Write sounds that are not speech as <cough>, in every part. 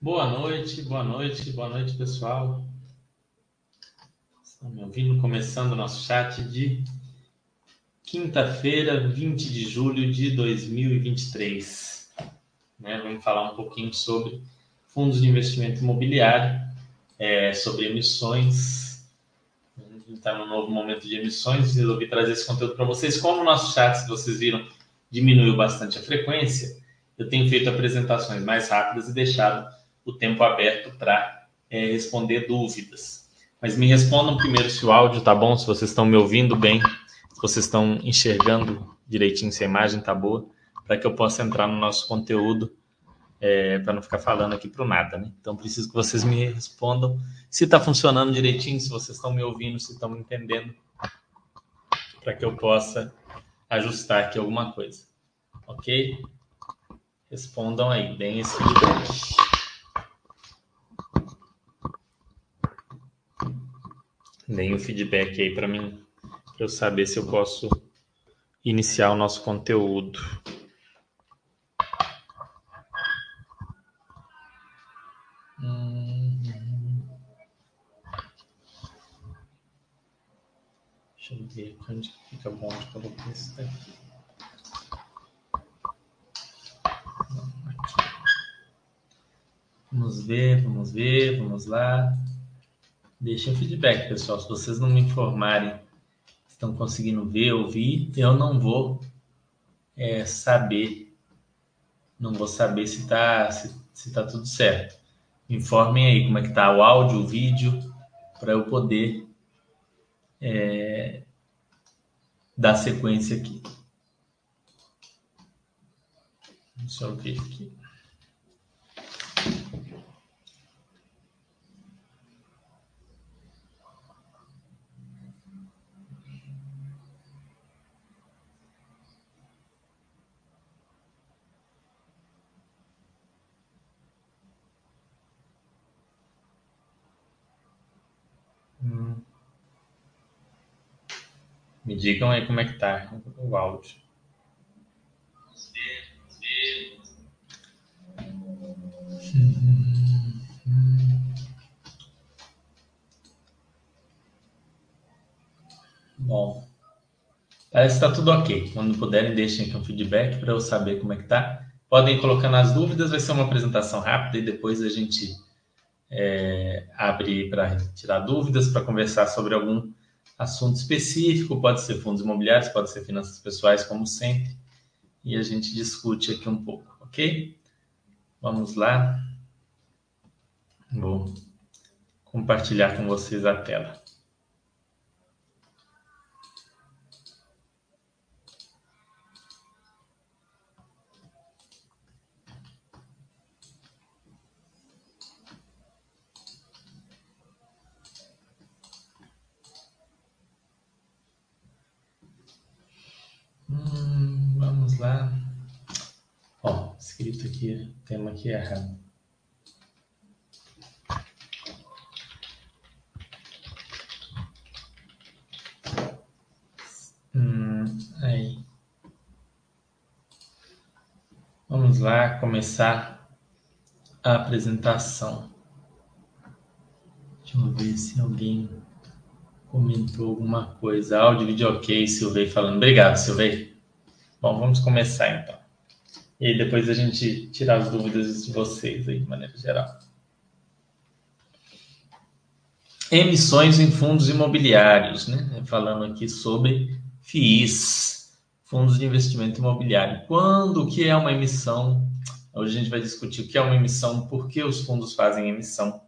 Boa noite, boa noite, boa noite, pessoal. Estão me ouvindo? Começando o nosso chat de quinta-feira, 20 de julho de 2023. Né? Vamos falar um pouquinho sobre fundos de investimento imobiliário, é, sobre emissões. A gente está num novo momento de emissões, resolvi trazer esse conteúdo para vocês. Como o nosso chat, se vocês viram, diminuiu bastante a frequência, eu tenho feito apresentações mais rápidas e deixado o tempo aberto para é, responder dúvidas. Mas me respondam primeiro se o áudio tá bom, se vocês estão me ouvindo bem, se vocês estão enxergando direitinho se a imagem tá boa, para que eu possa entrar no nosso conteúdo, é, para não ficar falando aqui para nada, né? Então preciso que vocês me respondam se está funcionando direitinho, se vocês estão me ouvindo, se estão me entendendo, para que eu possa ajustar aqui alguma coisa, ok? Respondam aí, deem esse feedback. Deem o feedback aí para mim, para eu saber se eu posso iniciar o nosso conteúdo. Deixa eu ver onde fica bom de colocar isso daqui. Vamos ver, vamos ver, vamos lá. Deixem feedback, pessoal. Se vocês não me informarem, estão conseguindo ver, ouvir, eu não vou é, saber, não vou saber se está se, se tá tudo certo. Informem aí como é que tá o áudio, o vídeo, para eu poder é, dar sequência aqui. Deixa eu ver aqui. Me digam aí como é que tá o áudio. Bom, parece que está tudo ok. Quando puderem, deixem aqui um feedback para eu saber como é que tá. Podem colocar nas dúvidas, vai ser uma apresentação rápida e depois a gente é, abre para tirar dúvidas, para conversar sobre algum assunto específico, pode ser fundos imobiliários, pode ser finanças pessoais, como sempre, e a gente discute aqui um pouco, ok? Vamos lá. Vou compartilhar com vocês a tela. Lá. Ó, escrito aqui, tema aqui errado. Hum, aí. Vamos lá começar a apresentação. Deixa eu ver se alguém comentou alguma coisa. Áudio, vídeo ok, Silvei falando. Obrigado, Silvei. Bom, vamos começar então. E aí depois a gente tirar as dúvidas de vocês aí, de maneira geral. Emissões em fundos imobiliários, né? Falando aqui sobre FIIs, fundos de investimento imobiliário. Quando que é uma emissão? Hoje a gente vai discutir o que é uma emissão, por que os fundos fazem emissão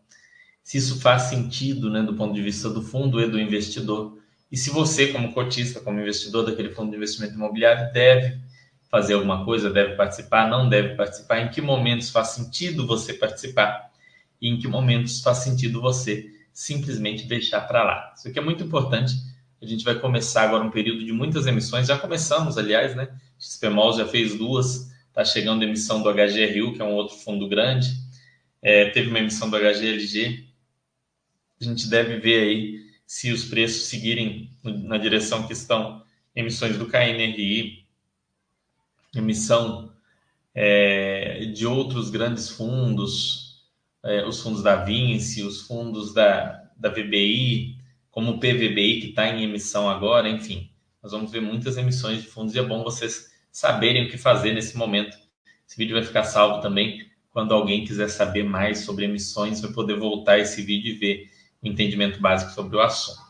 se isso faz sentido né, do ponto de vista do fundo e do investidor. E se você, como cotista, como investidor daquele fundo de investimento imobiliário, deve fazer alguma coisa, deve participar, não deve participar, em que momentos faz sentido você participar e em que momentos faz sentido você simplesmente deixar para lá. Isso aqui é muito importante. A gente vai começar agora um período de muitas emissões. Já começamos, aliás, né? XPMOL já fez duas, está chegando a emissão do HGRU, que é um outro fundo grande. É, teve uma emissão do HGLG, a gente deve ver aí se os preços seguirem na direção que estão emissões do KNRI, emissão é, de outros grandes fundos, é, os fundos da Vinci, os fundos da, da VBI, como o PVBI, que está em emissão agora, enfim. Nós vamos ver muitas emissões de fundos e é bom vocês saberem o que fazer nesse momento. Esse vídeo vai ficar salvo também. Quando alguém quiser saber mais sobre emissões, vai poder voltar esse vídeo e ver o entendimento básico sobre o assunto.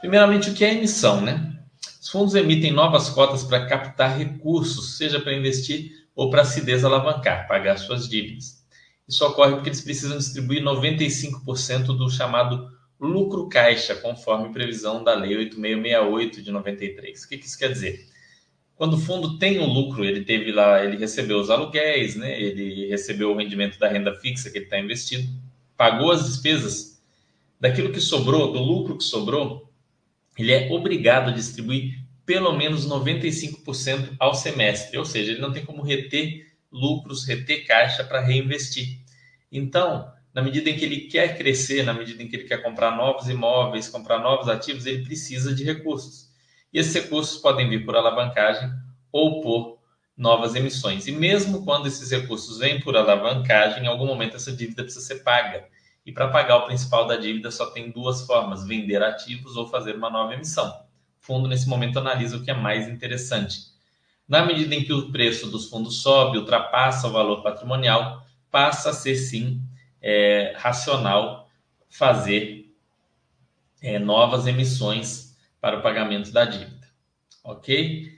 Primeiramente, o que é emissão, né? Os fundos emitem novas cotas para captar recursos, seja para investir ou para se desalavancar, pagar suas dívidas. Isso ocorre porque eles precisam distribuir 95% do chamado lucro caixa, conforme previsão da Lei 8668 de 93. O que isso quer dizer? Quando o fundo tem um lucro, ele teve lá, ele recebeu os aluguéis, né? ele recebeu o rendimento da renda fixa que ele está investido, pagou as despesas, daquilo que sobrou, do lucro que sobrou, ele é obrigado a distribuir pelo menos 95% ao semestre, ou seja, ele não tem como reter lucros, reter caixa para reinvestir. Então, na medida em que ele quer crescer, na medida em que ele quer comprar novos imóveis, comprar novos ativos, ele precisa de recursos. E esses recursos podem vir por alavancagem ou por novas emissões. E mesmo quando esses recursos vêm por alavancagem, em algum momento essa dívida precisa ser paga. E para pagar o principal da dívida só tem duas formas: vender ativos ou fazer uma nova emissão. O fundo, nesse momento, analisa o que é mais interessante. Na medida em que o preço dos fundos sobe, ultrapassa o valor patrimonial, passa a ser sim é, racional fazer é, novas emissões para o pagamento da dívida. Ok?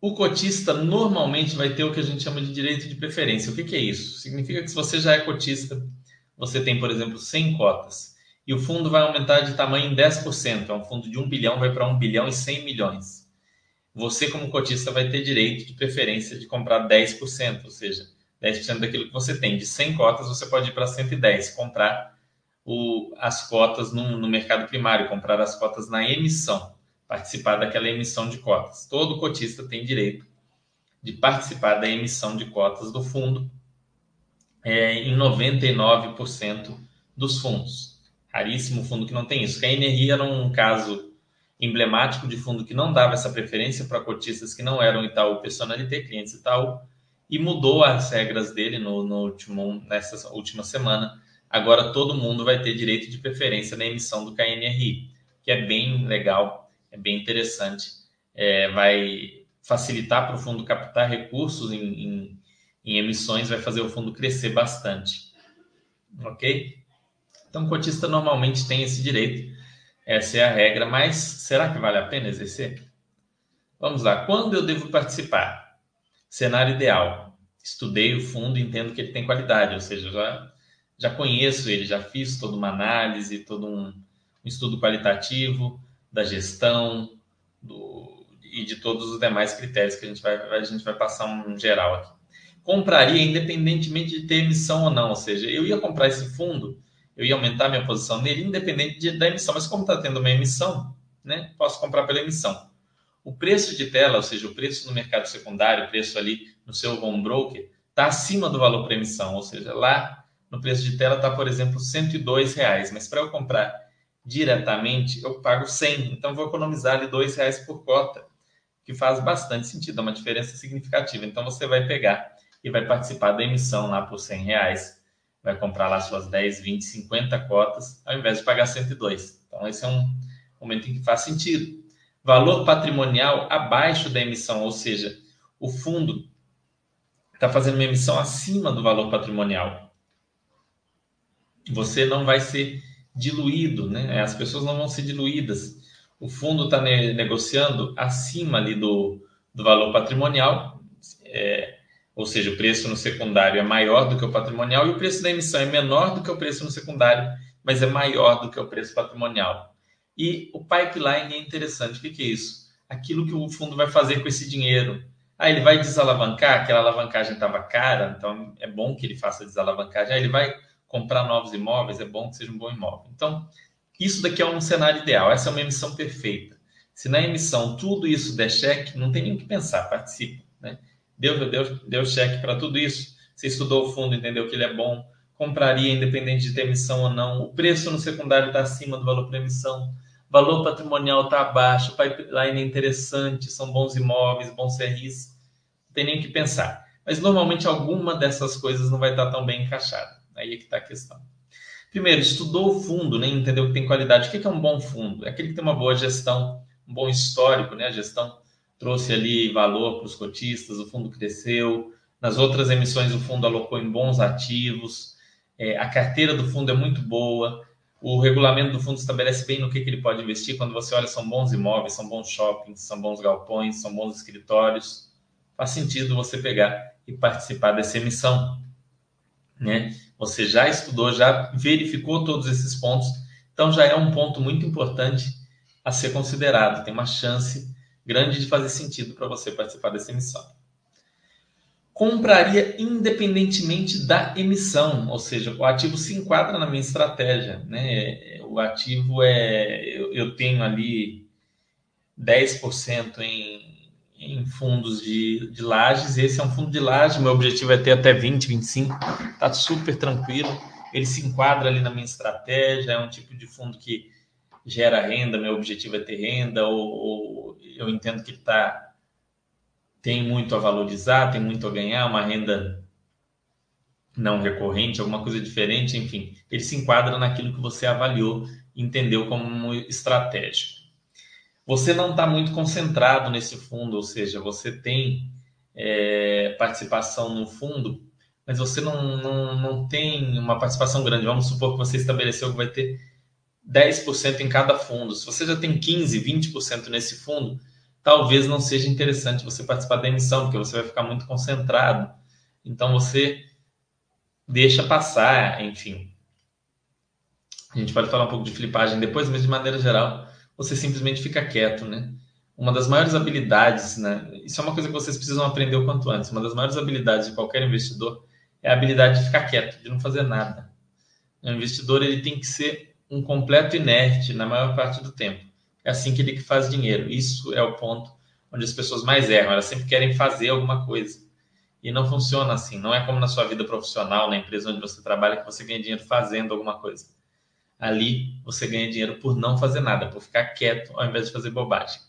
O cotista normalmente vai ter o que a gente chama de direito de preferência. O que, que é isso? Significa que se você já é cotista, você tem, por exemplo, 100 cotas e o fundo vai aumentar de tamanho em 10%, é um fundo de 1 bilhão, vai para 1 bilhão e 100 milhões. Você, como cotista, vai ter direito de preferência de comprar 10%, ou seja, 10% daquilo que você tem. De 100 cotas, você pode ir para 110, comprar o, as cotas no, no mercado primário, comprar as cotas na emissão, participar daquela emissão de cotas. Todo cotista tem direito de participar da emissão de cotas do fundo é, em 99% dos fundos. Raríssimo fundo que não tem isso. A Energia era um caso emblemático de fundo que não dava essa preferência para cotistas que não eram Itaú Personalité, clientes Itaú, e mudou as regras dele no, no último, nessa última semana. Agora todo mundo vai ter direito de preferência na emissão do KNRI, que é bem legal, é bem interessante, é, vai facilitar para o fundo captar recursos em, em, em emissões, vai fazer o fundo crescer bastante. Ok? Então, o cotista normalmente tem esse direito, essa é a regra, mas será que vale a pena exercer? Vamos lá, quando eu devo participar? Cenário ideal. Estudei o fundo entendo que ele tem qualidade, ou seja, já, já conheço ele, já fiz toda uma análise, todo um, um estudo qualitativo da gestão do, e de todos os demais critérios que a gente vai, a gente vai passar um geral aqui. Compraria independentemente de ter emissão ou não, ou seja, eu ia comprar esse fundo, eu ia aumentar minha posição nele independente de, da emissão, mas como está tendo uma emissão, né, posso comprar pela emissão. O preço de tela, ou seja, o preço no mercado secundário, o preço ali no seu home broker, está acima do valor para emissão, ou seja, lá no preço de tela está, por exemplo, 102 reais, mas para eu comprar diretamente, eu pago 100, então vou economizar ali 2 reais por cota, que faz bastante sentido, é uma diferença significativa. Então você vai pegar e vai participar da emissão lá por 100 reais, vai comprar lá suas 10, 20, 50 cotas, ao invés de pagar 102. Então esse é um momento em que faz sentido valor patrimonial abaixo da emissão, ou seja, o fundo está fazendo uma emissão acima do valor patrimonial. Você não vai ser diluído, né? As pessoas não vão ser diluídas. O fundo está ne negociando acima ali do, do valor patrimonial, é, ou seja, o preço no secundário é maior do que o patrimonial e o preço da emissão é menor do que o preço no secundário, mas é maior do que o preço patrimonial. E o pipeline é interessante. O que, é isso? Aquilo que o fundo vai fazer com esse dinheiro. Ah, ele vai desalavancar, aquela alavancagem estava cara, então é bom que ele faça desalavancagem. Ah, ele vai comprar novos imóveis, é bom que seja um bom imóvel. Então, isso daqui é um cenário ideal, essa é uma emissão perfeita. Se na emissão tudo isso der cheque, não tem nem o que pensar, participa. Né? Deu, deu, deu cheque para tudo isso. Você estudou o fundo, entendeu que ele é bom, compraria independente de ter emissão ou não. O preço no secundário está acima do valor para emissão valor patrimonial está abaixo, o pipeline é interessante, são bons imóveis, bons CRIs, não tem nem o que pensar. Mas normalmente alguma dessas coisas não vai estar tão bem encaixada. Aí é que está a questão. Primeiro, estudou o fundo, né? entendeu que tem qualidade. O que é um bom fundo? É aquele que tem uma boa gestão, um bom histórico, né? A gestão trouxe ali valor para os cotistas, o fundo cresceu. Nas outras emissões, o fundo alocou em bons ativos. É, a carteira do fundo é muito boa. O regulamento do fundo estabelece bem no que, que ele pode investir. Quando você olha, são bons imóveis, são bons shoppings, são bons galpões, são bons escritórios. Faz sentido você pegar e participar dessa emissão. Né? Você já estudou, já verificou todos esses pontos, então já é um ponto muito importante a ser considerado. Tem uma chance grande de fazer sentido para você participar dessa emissão. Compraria independentemente da emissão, ou seja, o ativo se enquadra na minha estratégia. Né? O ativo é. Eu, eu tenho ali 10% em, em fundos de, de lajes. Esse é um fundo de laje, meu objetivo é ter até 20, 25, está super tranquilo. Ele se enquadra ali na minha estratégia, é um tipo de fundo que gera renda, meu objetivo é ter renda, ou, ou eu entendo que tá, tem muito a valorizar, tem muito a ganhar, uma renda não recorrente, alguma coisa diferente, enfim, ele se enquadra naquilo que você avaliou, entendeu como estratégico. Você não está muito concentrado nesse fundo, ou seja, você tem é, participação no fundo, mas você não, não, não tem uma participação grande. Vamos supor que você estabeleceu que vai ter 10% em cada fundo. Se você já tem 15%, 20% nesse fundo, talvez não seja interessante você participar da emissão, porque você vai ficar muito concentrado. Então você deixa passar, enfim. A gente pode falar um pouco de flipagem depois, mas de maneira geral, você simplesmente fica quieto, né? Uma das maiores habilidades, né? Isso é uma coisa que vocês precisam aprender o quanto antes. Uma das maiores habilidades de qualquer investidor é a habilidade de ficar quieto, de não fazer nada. O investidor ele tem que ser um completo inerte na maior parte do tempo. É assim que ele faz dinheiro. Isso é o ponto onde as pessoas mais erram. Elas sempre querem fazer alguma coisa. E não funciona assim. Não é como na sua vida profissional, na empresa onde você trabalha, que você ganha dinheiro fazendo alguma coisa. Ali você ganha dinheiro por não fazer nada, por ficar quieto ao invés de fazer bobagem.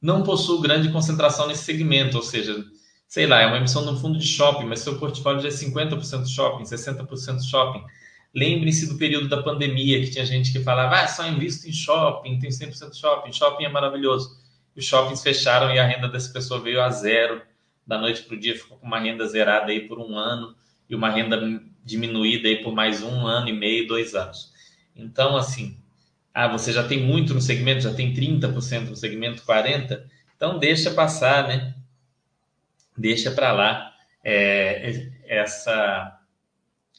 Não possuo grande concentração nesse segmento, ou seja, sei lá, é uma emissão no fundo de shopping, mas seu portfólio já é 50% shopping, 60% shopping Lembrem-se do período da pandemia, que tinha gente que falava, ah, só invisto em shopping, tem 100% shopping, shopping é maravilhoso. Os shoppings fecharam e a renda dessa pessoa veio a zero. Da noite para o dia ficou com uma renda zerada aí por um ano e uma renda diminuída aí por mais um ano e meio, dois anos. Então, assim, ah, você já tem muito no segmento, já tem 30% no segmento, 40%, então deixa passar, né? Deixa para lá é, essa,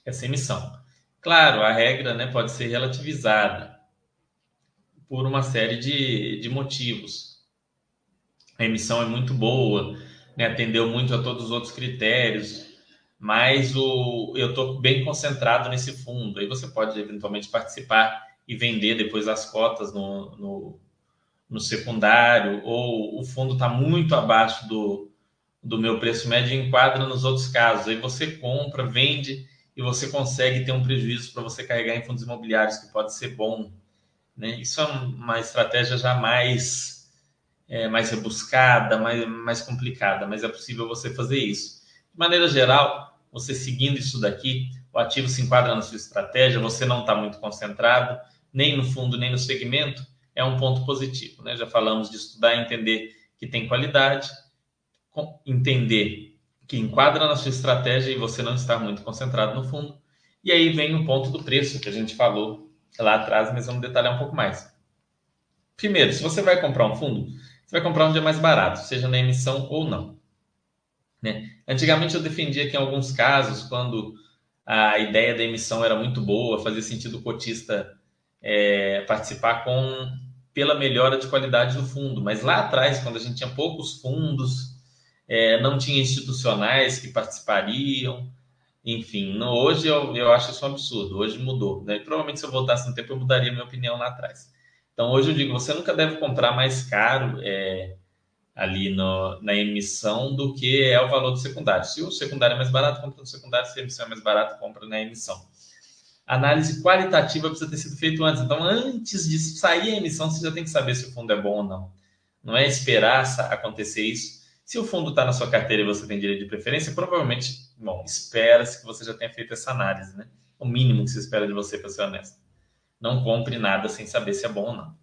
essa emissão. Claro, a regra né, pode ser relativizada por uma série de, de motivos. A emissão é muito boa, né, atendeu muito a todos os outros critérios, mas o, eu estou bem concentrado nesse fundo. Aí você pode eventualmente participar e vender depois as cotas no, no, no secundário, ou o fundo está muito abaixo do, do meu preço médio e enquadra nos outros casos. Aí você compra, vende e você consegue ter um prejuízo para você carregar em fundos imobiliários, que pode ser bom. Né? Isso é uma estratégia já mais, é, mais rebuscada, mais, mais complicada, mas é possível você fazer isso. De maneira geral, você seguindo isso daqui, o ativo se enquadra na sua estratégia, você não está muito concentrado, nem no fundo, nem no segmento, é um ponto positivo. Né? Já falamos de estudar e entender que tem qualidade, entender que enquadra na sua estratégia e você não está muito concentrado no fundo. E aí vem o ponto do preço que a gente falou lá atrás, mas vamos detalhar um pouco mais. Primeiro, se você vai comprar um fundo, você vai comprar um dia mais barato, seja na emissão ou não. Né? Antigamente eu defendia que em alguns casos, quando a ideia da emissão era muito boa, fazia sentido o cotista é, participar com pela melhora de qualidade do fundo. Mas lá atrás, quando a gente tinha poucos fundos, é, não tinha institucionais que participariam, enfim. No, hoje eu, eu acho isso um absurdo, hoje mudou. Né? Provavelmente se eu voltasse no tempo eu mudaria minha opinião lá atrás. Então hoje eu digo, você nunca deve comprar mais caro é, ali no, na emissão do que é o valor do secundário. Se o secundário é mais barato, compra no secundário, se a emissão é mais barata, compra na emissão. análise qualitativa precisa ter sido feita antes. Então, antes de sair a emissão, você já tem que saber se o fundo é bom ou não. Não é esperar acontecer isso Se o fundo está na sua carteira e você tem direito de preferência, provavelmente, bom, espera-se que você já tenha feito essa análise, né? O mínimo que se espera de você, para ser honesto. Não compre nada sem saber se é bom ou não.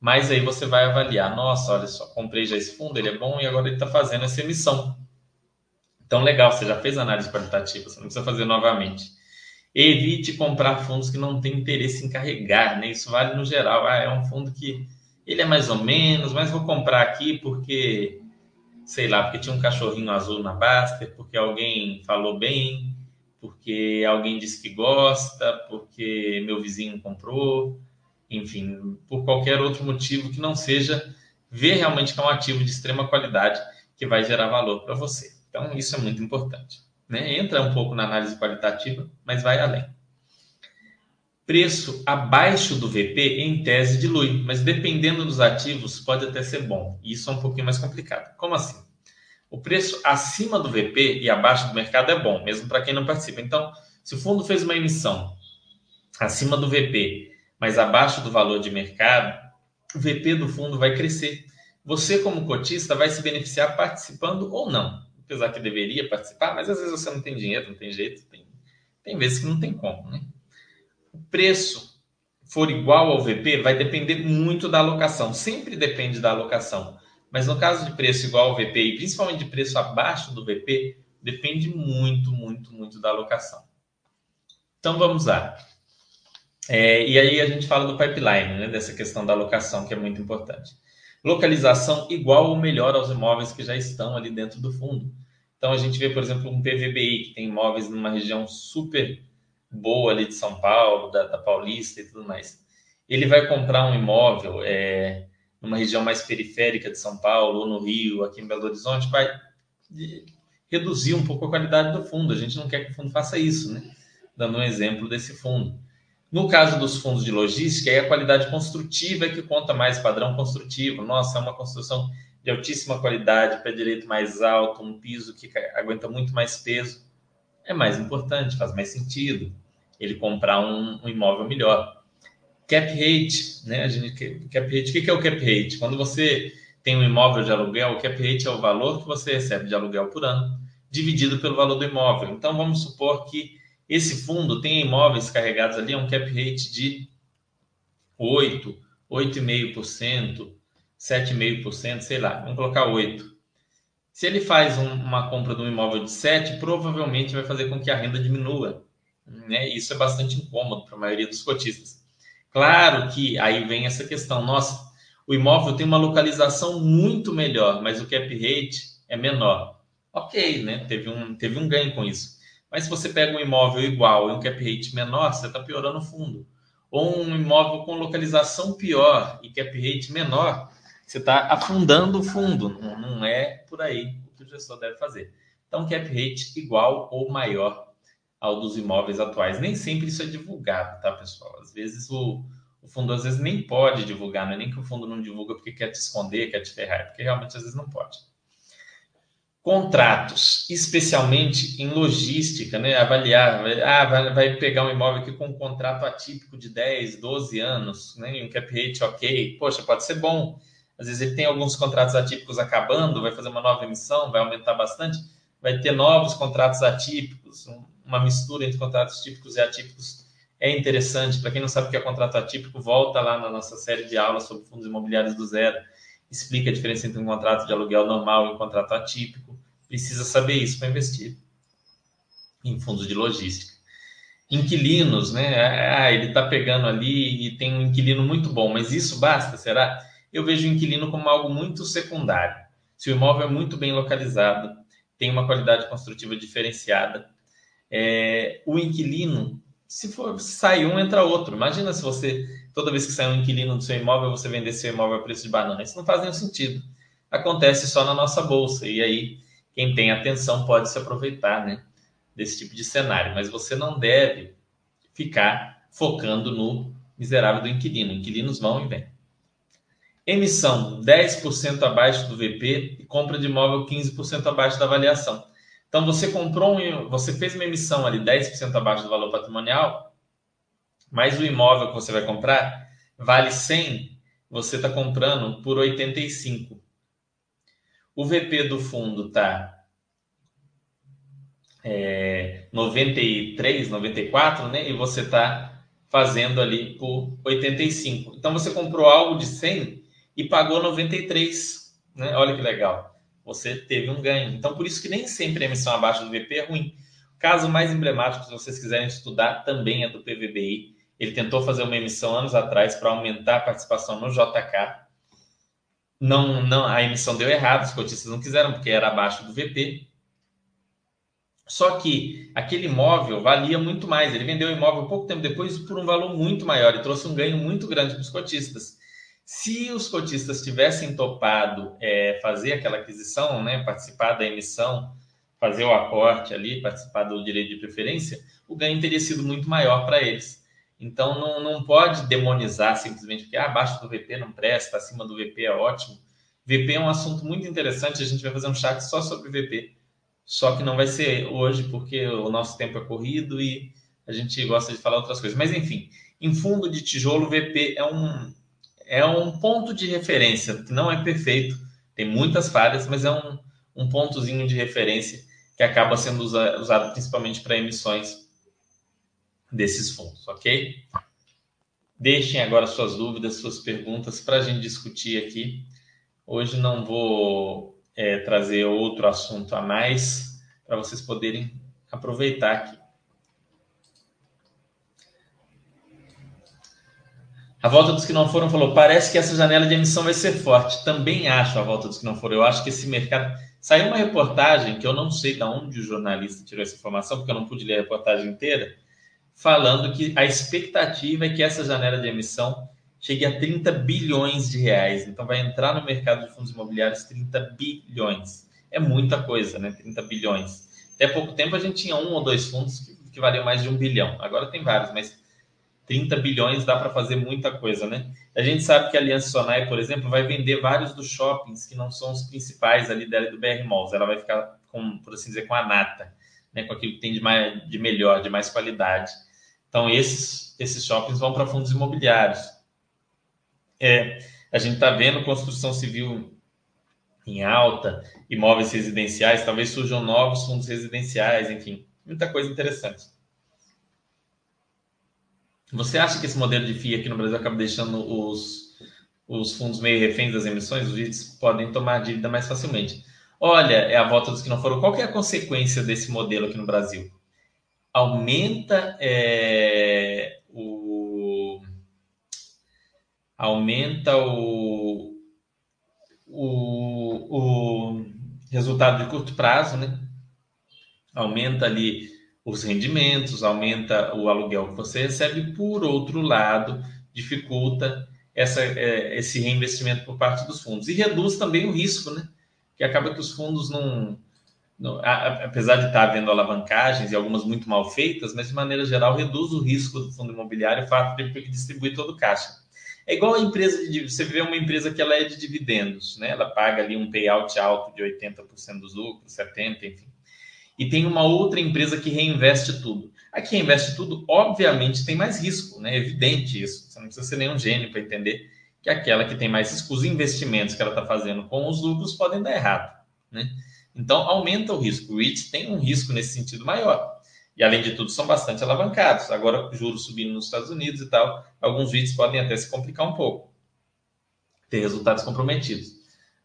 Mas aí você vai avaliar, nossa, olha só, comprei já esse fundo, ele é bom e agora ele está fazendo essa emissão. Então, legal, você já fez análise qualitativa, você não precisa fazer novamente. Evite comprar fundos que não têm interesse em carregar, né? Isso vale no geral. Ah, é um fundo que ele é mais ou menos, mas vou comprar aqui porque, sei lá, porque tinha um cachorrinho azul na Baster, porque alguém falou bem, porque alguém disse que gosta, porque meu vizinho comprou, enfim, por qualquer outro motivo que não seja ver realmente que é um ativo de extrema qualidade que vai gerar valor para você. Então, isso é muito importante. Né? Entra um pouco na análise qualitativa, mas vai além. Preço abaixo do VP, em tese, dilui, mas dependendo dos ativos, pode até ser bom. E isso é um pouquinho mais complicado. Como assim? O preço acima do VP e abaixo do mercado é bom, mesmo para quem não participa. Então, se o fundo fez uma emissão acima do VP, mas abaixo do valor de mercado, o VP do fundo vai crescer. Você, como cotista, vai se beneficiar participando ou não apesar que deveria participar, mas às vezes você não tem dinheiro, não tem jeito, tem, tem vezes que não tem como, né? Preço for igual ao VP, vai depender muito da alocação, sempre depende da alocação. Mas no caso de preço igual ao VP e principalmente de preço abaixo do VP, depende muito, muito, muito da alocação. Então vamos lá. É, e aí a gente fala do pipeline, né, dessa questão da alocação, que é muito importante localização igual ou melhor aos imóveis que já estão ali dentro do fundo. Então a gente vê, por exemplo, um PVBI que tem imóveis numa região super boa ali de São Paulo, da, da Paulista e tudo mais. Ele vai comprar um imóvel é, numa região mais periférica de São Paulo, ou no Rio, aqui em Belo Horizonte, vai reduzir um pouco a qualidade do fundo. A gente não quer que o fundo faça isso, né? Dando um exemplo desse fundo. No caso dos fundos de logística, é a qualidade construtiva que conta mais padrão construtivo. Nossa, é uma construção de altíssima qualidade, pé direito mais alto, um piso que aguenta muito mais peso. É mais importante, faz mais sentido ele comprar um, um imóvel melhor. Cap rate, né? A gente, cap rate, o que é o cap rate? Quando você tem um imóvel de aluguel, o cap rate é o valor que você recebe de aluguel por ano, dividido pelo valor do imóvel. Então, vamos supor que esse fundo tem imóveis carregados ali, é um cap rate de 8, 8,5%, 7,5%, sei lá, vamos colocar 8. Se ele faz um, uma compra de um imóvel de 7, provavelmente vai fazer com que a renda diminua. Né? Isso é bastante incômodo para a maioria dos cotistas. Claro que aí vem essa questão, nossa, o imóvel tem uma localização muito melhor, mas o cap rate é menor. Ok, né? Teve um, teve um ganho com isso. Mas se você pega um imóvel igual e um cap rate menor, você está piorando o fundo. Ou um imóvel com localização pior e cap rate menor, você está afundando o fundo. Não, não é por aí o que o gestor deve fazer. Então, cap rate igual ou maior ao dos imóveis atuais. Nem sempre isso é divulgado, tá, pessoal? Às vezes o, o fundo às vezes nem pode divulgar, não é nem que o fundo não divulga porque quer te esconder, quer te ferrar, é porque realmente às vezes não pode contratos, especialmente em logística, né? Avaliar, ah, vai, vai, pegar um imóvel aqui com um contrato atípico de 10, 12 anos, né? um cap rate ok, poxa, pode ser bom. Às vezes ele tem alguns contratos atípicos acabando, vai fazer uma nova emissão, vai aumentar bastante, vai ter novos contratos atípicos, uma mistura entre contratos típicos e atípicos é interessante. Para quem não sabe o que é contrato atípico, volta lá na nossa série de aulas sobre fundos imobiliários do zero. Explica a diferença entre um contrato de aluguel normal e um contrato atípico precisa saber isso para investir em fundos de logística. Inquilinos, né? Ah, ele está pegando ali e tem um inquilino muito bom, mas isso basta, será? Eu vejo o inquilino como algo muito secundário. Se o imóvel é muito bem localizado, tem uma qualidade construtiva diferenciada, é, o inquilino, se for sai um, entra outro. Imagina se você, toda vez que sai um inquilino do seu imóvel, você vender seu imóvel a preço de banana. Isso não faz nenhum sentido. Acontece só na nossa bolsa. E aí quem tem atenção pode se aproveitar né, desse tipo de cenário, mas você não deve ficar focando no miserável do inquilino. Inquilinos vão e vêm. Emissão 10% abaixo do VP e compra de imóvel 15% abaixo da avaliação. Então você comprou um, você fez uma emissão ali 10% abaixo do valor patrimonial, mas o imóvel que você vai comprar vale 100, você está comprando por 85. o VP do fundo está é, 93, 94, né? E você está fazendo ali por 85. Então você comprou algo de 100 e pagou 93, né? Olha que legal. Você teve um ganho. Então por isso que nem sempre a emissão abaixo do VP é ruim. O caso mais emblemático, se vocês quiserem estudar, também é do PVBI. Ele tentou fazer uma emissão anos atrás para aumentar a participação no JK. Não, não, a emissão deu errado, os cotistas não quiseram porque era abaixo do VP. Só que aquele imóvel valia muito mais. Ele vendeu o imóvel pouco tempo depois por um valor muito maior e trouxe um ganho muito grande para os cotistas. Se os cotistas tivessem topado é, fazer aquela aquisição, né, participar da emissão, fazer o aporte ali, participar do direito de preferência, o ganho teria sido muito maior para eles. Então não, não pode demonizar simplesmente porque ah, abaixo do VP não presta, acima do VP é ótimo. VP é um assunto muito interessante, a gente vai fazer um chat só sobre VP só que não vai ser hoje porque o nosso tempo é corrido e a gente gosta de falar outras coisas. Mas enfim, em fundo de tijolo, VP é um, é um ponto de referência, que não é perfeito, tem muitas falhas, mas é um, um pontozinho de referência que acaba sendo usa, usado principalmente para emissões desses fundos, ok? Deixem agora suas dúvidas, suas perguntas para a gente discutir aqui. Hoje não vou é, trazer outro assunto a mais para vocês poderem aproveitar aqui. A volta dos que não foram falou: parece que essa janela de emissão vai ser forte. Também acho a volta dos que não foram. Eu acho que esse mercado. Saiu uma reportagem que eu não sei de onde o jornalista tirou essa informação, porque eu não pude ler a reportagem inteira, falando que a expectativa é que essa janela de emissão chegue a 30 bilhões de reais. Então vai entrar no mercado de fundos imobiliários 30 bilhões. É muita coisa, né? 30 bilhões. Até pouco tempo a gente tinha um ou dois fundos que, que valiam mais de um bilhão. Agora tem vários, mas 30 bilhões dá para fazer muita coisa, né? A gente sabe que a Aliança Sonai, por exemplo, vai vender vários dos shoppings que não são os principais ali dela do BR Malls. Ela vai ficar, com, por assim dizer, com a nata, né? com aquilo que tem de, mais, de melhor, de mais qualidade. Então, esses, esses shoppings vão para fundos imobiliários. É, a gente está vendo construção civil em alta, imóveis residenciais, talvez surjam novos fundos residenciais, enfim, muita coisa interessante. Você acha que esse modelo de FII aqui no Brasil acaba deixando os, os fundos meio reféns das emissões? Os REITs podem tomar dívida mais facilmente. Olha, é a volta dos que não foram. Qual é a consequência desse modelo aqui no Brasil? Aumenta é, o aumenta o, o, o resultado de curto prazo, né? Aumenta ali os rendimentos, aumenta o aluguel que você recebe, por outro lado, dificulta essa, é, esse reinvestimento por parte dos fundos. E reduz também o risco, né? Que acaba que os fundos não. não apesar de estar havendo alavancagens e algumas muito mal feitas, mas de maneira geral reduz o risco do fundo imobiliário o fato de distribuir todo o caixa. É igual a empresa de você vê uma empresa que ela é de dividendos, né? Ela paga ali um payout alto de 80% dos lucros, 70, enfim. E tem uma outra empresa que reinveste tudo. A que reinveste tudo, obviamente, tem mais risco, né? É evidente isso. Você não precisa ser nenhum gênio para entender que aquela que tem mais risco, os investimentos que ela está fazendo com os lucros podem dar errado, né? Então aumenta o risco. O REIT tem um risco nesse sentido maior. E, além de tudo, são bastante alavancados. Agora, juros subindo nos Estados Unidos e tal, alguns vídeos podem até se complicar um pouco, ter resultados comprometidos.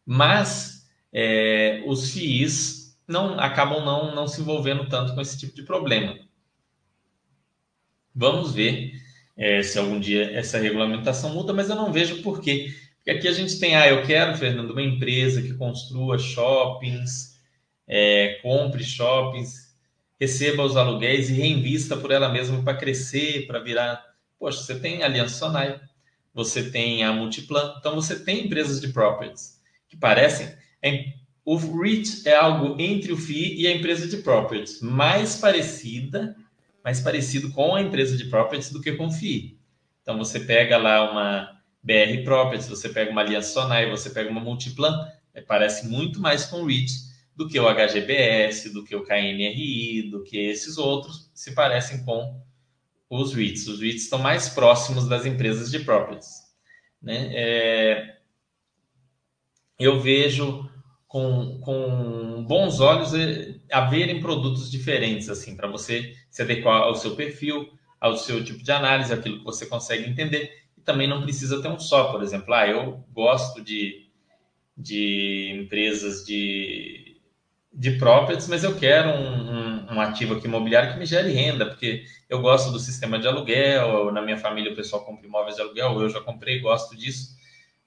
Mas é, os FIIs não, acabam não, não se envolvendo tanto com esse tipo de problema. Vamos ver é, se algum dia essa regulamentação muda, mas eu não vejo por quê. Porque aqui a gente tem, ah, eu quero, Fernando, uma empresa que construa shoppings, é, compre shoppings, receba os aluguéis e reinvista por ela mesma para crescer, para virar. Poxa, você tem a Aliança Sonai, você tem a Multiplan, então você tem empresas de properties que parecem. O REIT é algo entre o FII e a empresa de properties, mais parecida, mais parecido com a empresa de properties do que com o FII. Então você pega lá uma BR Properties, você pega uma Aliança Sonai, você pega uma Multiplan, parece muito mais com o REIT do que o HGBS, do que o KNRI, do que esses outros, se parecem com os REITs. Os REITs estão mais próximos das empresas de properties. Né? É... Eu vejo com, com bons olhos a verem produtos diferentes, assim, para você se adequar ao seu perfil, ao seu tipo de análise, aquilo que você consegue entender. E também não precisa ter um só, por exemplo, ah, eu gosto de, de empresas de, de properties, mas eu quero um, um, um ativo aqui imobiliário que me gere renda, porque eu gosto do sistema de aluguel, na minha família o pessoal compra imóveis de aluguel, eu já comprei, gosto disso.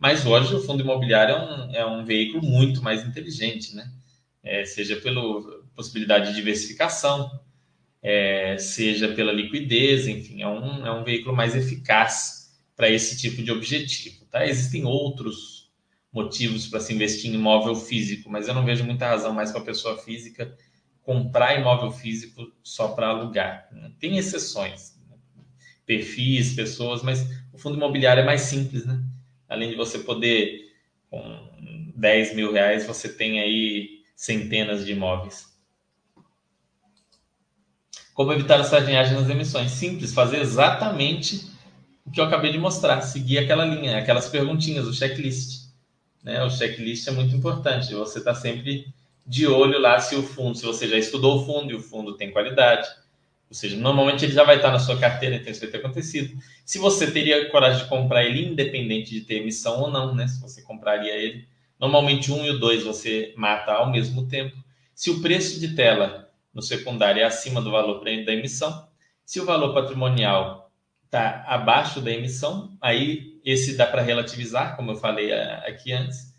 Mas hoje o fundo imobiliário é um, é um veículo muito mais inteligente, né? É, seja pela possibilidade de diversificação, é, seja pela liquidez, enfim, é um, é um veículo mais eficaz para esse tipo de objetivo. Tá? Existem outros motivos para se investir em imóvel físico, mas eu não vejo muita razão mais para a pessoa física comprar imóvel físico só para alugar. Tem exceções, né? perfis, pessoas, mas o fundo imobiliário é mais simples, né? Além de você poder, com 10 mil reais, você tem aí centenas de imóveis. Como evitar a sardinhagem nas emissões? Simples, fazer exatamente o que eu acabei de mostrar, seguir aquela linha, aquelas perguntinhas, o checklist. Né? O checklist é muito importante, você está sempre de olho lá se o fundo, se você já estudou o fundo e o fundo tem qualidade, ou seja, normalmente ele já vai estar na sua carteira, então isso vai ter acontecido. Se você teria coragem de comprar ele, independente de ter emissão ou não, né? Se você compraria ele. Normalmente um e o dois você mata ao mesmo tempo. Se o preço de tela no secundário é acima do valor da emissão, se o valor patrimonial está abaixo da emissão, aí esse dá para relativizar, como eu falei aqui antes.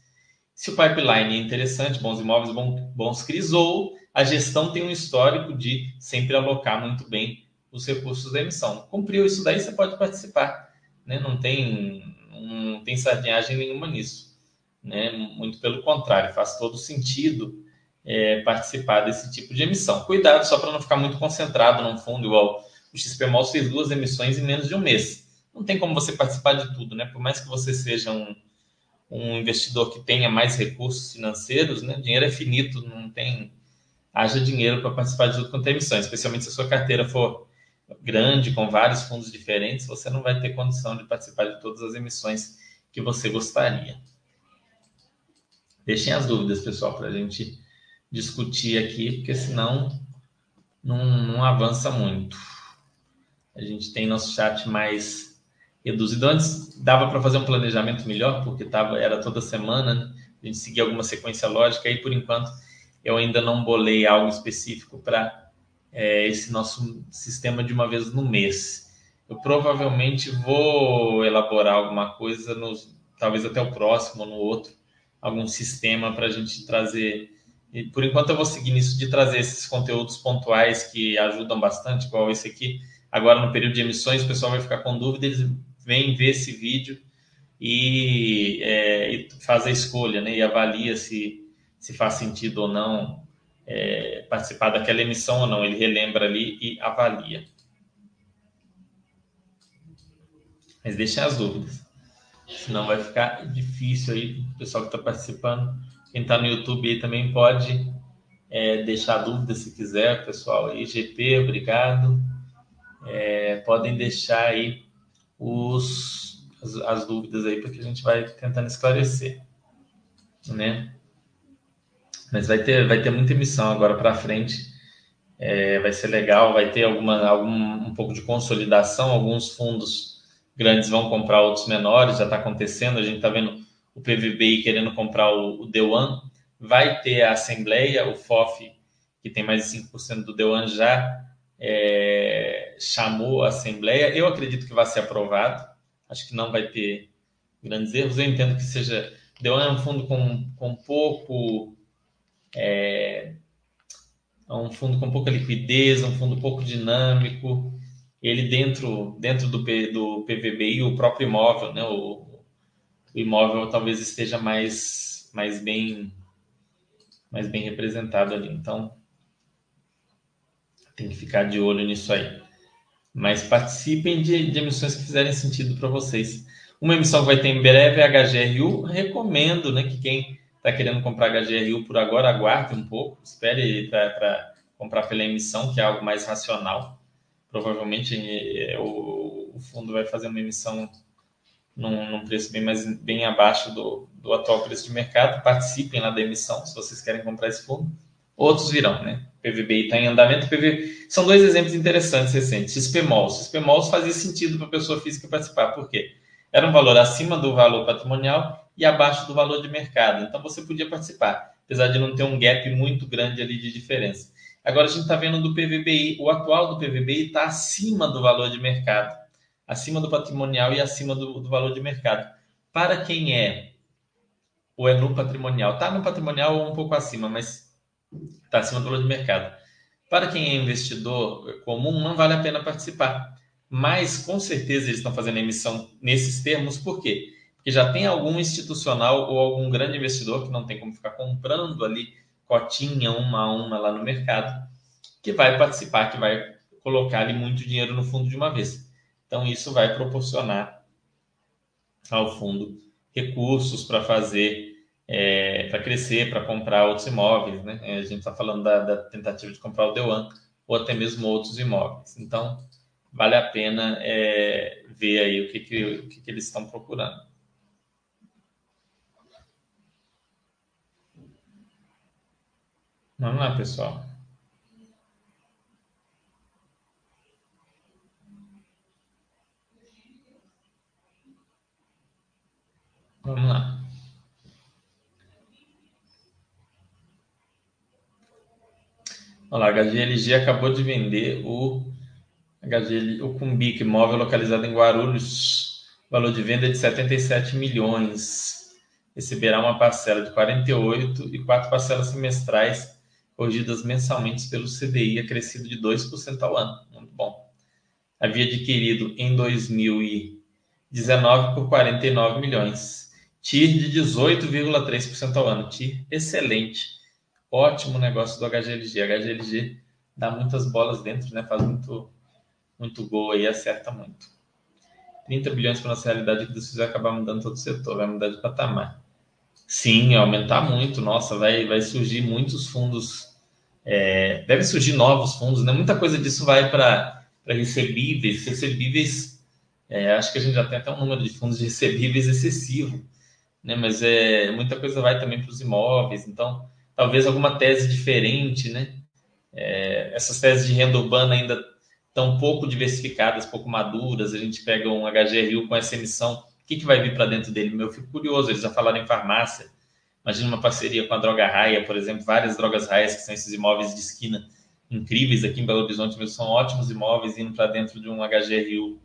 Se o pipeline é interessante, bons imóveis, bons CRIs, ou a gestão tem um histórico de sempre alocar muito bem os recursos da emissão. Cumpriu isso daí, você pode participar. Né? Não, tem, não tem sardinhagem nenhuma nisso. Né? Muito pelo contrário, faz todo sentido é, participar desse tipo de emissão. Cuidado só para não ficar muito concentrado num fundo igual o XP Malls fez duas emissões em menos de um mês. Não tem como você participar de tudo, né? Por mais que você seja um, um investidor que tenha mais recursos financeiros, né? Dinheiro é finito, não tem haja dinheiro para participar de tudo quanto é emissão, especialmente se a sua carteira for grande, com vários fundos diferentes, você não vai ter condição de participar de todas as emissões que você gostaria. Deixem as dúvidas, pessoal, para a gente discutir aqui, porque senão não, não avança muito. A gente tem nosso chat mais reduzido. Antes dava para fazer um planejamento melhor, porque tava, era toda semana, né? a gente seguia alguma sequência lógica, e por enquanto eu ainda não bolei algo específico para é, esse nosso sistema de uma vez no mês. Eu provavelmente vou elaborar alguma coisa, nos, talvez até o próximo ou no outro, algum sistema para a gente trazer. E por enquanto eu vou seguir nisso de trazer esses conteúdos pontuais que ajudam bastante, igual esse aqui. Agora, no período de emissões, o pessoal vai ficar com dúvida, eles vêm ver esse vídeo e, é, e faz a escolha, né? E avalia se se faz sentido ou não é, participar daquela emissão ou não. Ele relembra ali e avalia. Mas deixem as dúvidas. Senão vai ficar difícil aí. O pessoal que está participando, quem está no YouTube aí também pode é, deixar dúvida se quiser, pessoal. Aí, GP, obrigado. É, podem deixar aí os, as, as dúvidas aí, porque a gente vai tentando esclarecer. Né? Mas vai ter, vai ter muita emissão agora para frente. É, vai ser legal, vai ter alguma, algum, um pouco de consolidação. Alguns fundos grandes vão comprar outros menores, já está acontecendo. A gente está vendo o PVBI querendo comprar o, o D1. Vai ter a Assembleia, o FOF, que tem mais de 5% do D1, já é, chamou a Assembleia. Eu acredito que vai ser aprovado. Acho que não vai ter grandes erros. Eu entendo que seja. D1 é um fundo com, com pouco é, é um fundo com pouca liquidez, um fundo pouco dinâmico. Ele dentro, dentro do, do PVBI, o próprio imóvel, né, o, o imóvel talvez esteja mais, mais bem mais bem representado ali. Então, tem que ficar de olho nisso aí. Mas participem de, de emissões que fizerem sentido para vocês. Uma emissão que vai ter em breve é a HGRU. Recomendo né, que quem está querendo comprar HGRU por agora, aguarde um pouco, espere para comprar pela emissão, que é algo mais racional. Provavelmente é, o, o, fundo vai fazer uma emissão num, num preço bem, mais, bem abaixo do, do atual preço de mercado. Participem lá da emissão, se vocês querem comprar esse fundo. Outros virão, né? PVBI está em andamento. PV... São dois exemplos interessantes recentes. XPMOL. XPMOL fazia sentido para a pessoa física participar. Por quê? Era um valor acima do valor patrimonial e abaixo do valor de mercado. Então você podia participar, apesar de não ter um gap muito grande ali de diferença. Agora a gente está vendo do PVBI. O atual do PVBI está acima do valor de mercado, acima do patrimonial e acima do, do valor de mercado. Para quem é ou é no patrimonial, está no patrimonial ou um pouco acima, mas está acima do valor de mercado. Para quem é investidor comum, não vale a pena participar. Mas com certeza eles estão fazendo emissão nesses termos, por quê? Porque já tem algum institucional ou algum grande investidor que não tem como ficar comprando ali cotinha uma a uma lá no mercado, que vai participar, que vai colocar ali muito dinheiro no fundo de uma vez. Então isso vai proporcionar ao fundo recursos para fazer é, para crescer, para comprar outros imóveis, né? A gente está falando da, da, tentativa de comprar o Dewan ou até mesmo outros imóveis. Então, vale a pena é, ver aí o que, que, o que, que eles estão procurando. Vamos lá, pessoal. Vamos lá. Olha lá, a HGLG acabou de vender o HGL, o Cumbic, imóvel localizado em Guarulhos, valor de venda de 77 milhões. Receberá uma parcela de 48 e quatro parcelas semestrais corrigidas mensalmente pelo CDI, acrescido de 2% ao ano. Muito bom. Havia adquirido em 2019 por 49 milhões. TIR de 18,3% ao ano. TIR excelente ótimo negócio do HGLG. HGLG dá muitas bolas dentro, né? Faz muito, muito gol aí, acerta muito. 30 bilhões para nossa realidade que vai acabar mudando todo o setor, vai mudar de patamar. Sim, aumentar muito. Nossa, vai, vai surgir muitos fundos. É, deve surgir novos fundos, né? Muita coisa disso vai para recebíveis. Recebíveis, é, acho que a gente já tem até um número de fundos de recebíveis excessivo, né? Mas é, muita coisa vai também para os imóveis. Então, talvez alguma tese diferente, né? É, essas teses de renda urbana ainda estão pouco diversificadas, pouco maduras. A gente pega um HGRU com essa emissão, o que, que vai vir para dentro dele? Eu fico curioso, eles já falaram em farmácia. Imagina uma parceria com a Droga Raia, por exemplo, várias drogas raias, que são esses imóveis de esquina incríveis aqui em Belo Horizonte, mas são ótimos imóveis indo para dentro de um HGRU.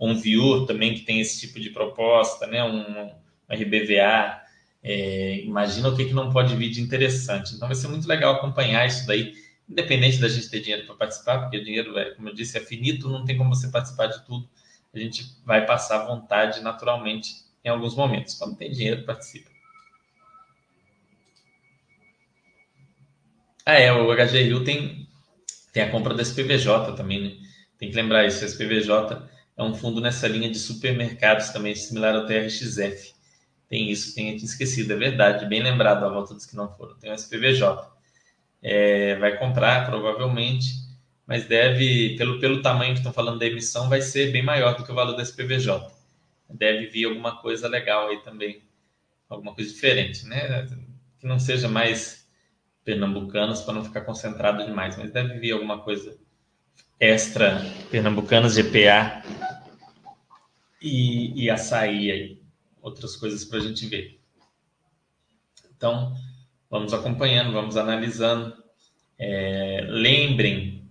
Um Viur também, que tem esse tipo de proposta, né? um, um RBVA. É, imagina o que, que não pode vir de interessante. Então vai ser muito legal acompanhar isso daí, independente da gente ter dinheiro para participar, porque o dinheiro, é, como eu disse, é finito, não tem como você participar de tudo. A gente vai passar vontade naturalmente em alguns momentos. Quando tem dinheiro, participa. Ah, é, o HGRU tem, tem a compra da SPVJ também, né? Tem que lembrar isso, a SPVJ é um fundo nessa linha de supermercados também, similar ao TRXF. Tem isso, tem esquecido, é verdade, bem lembrado a volta dos que não foram. Tem o SPVJ. É, vai comprar, provavelmente, mas deve, pelo, pelo tamanho que estão falando da emissão, vai ser bem maior do que o valor da SPVJ. Deve vir alguma coisa legal aí também, alguma coisa diferente, né? Que não seja mais pernambucanas para não ficar concentrado demais, mas deve vir alguma coisa extra pernambucanas, GPA e, e açaí aí outras coisas para a gente ver. Então, vamos acompanhando, vamos analisando. É, lembrem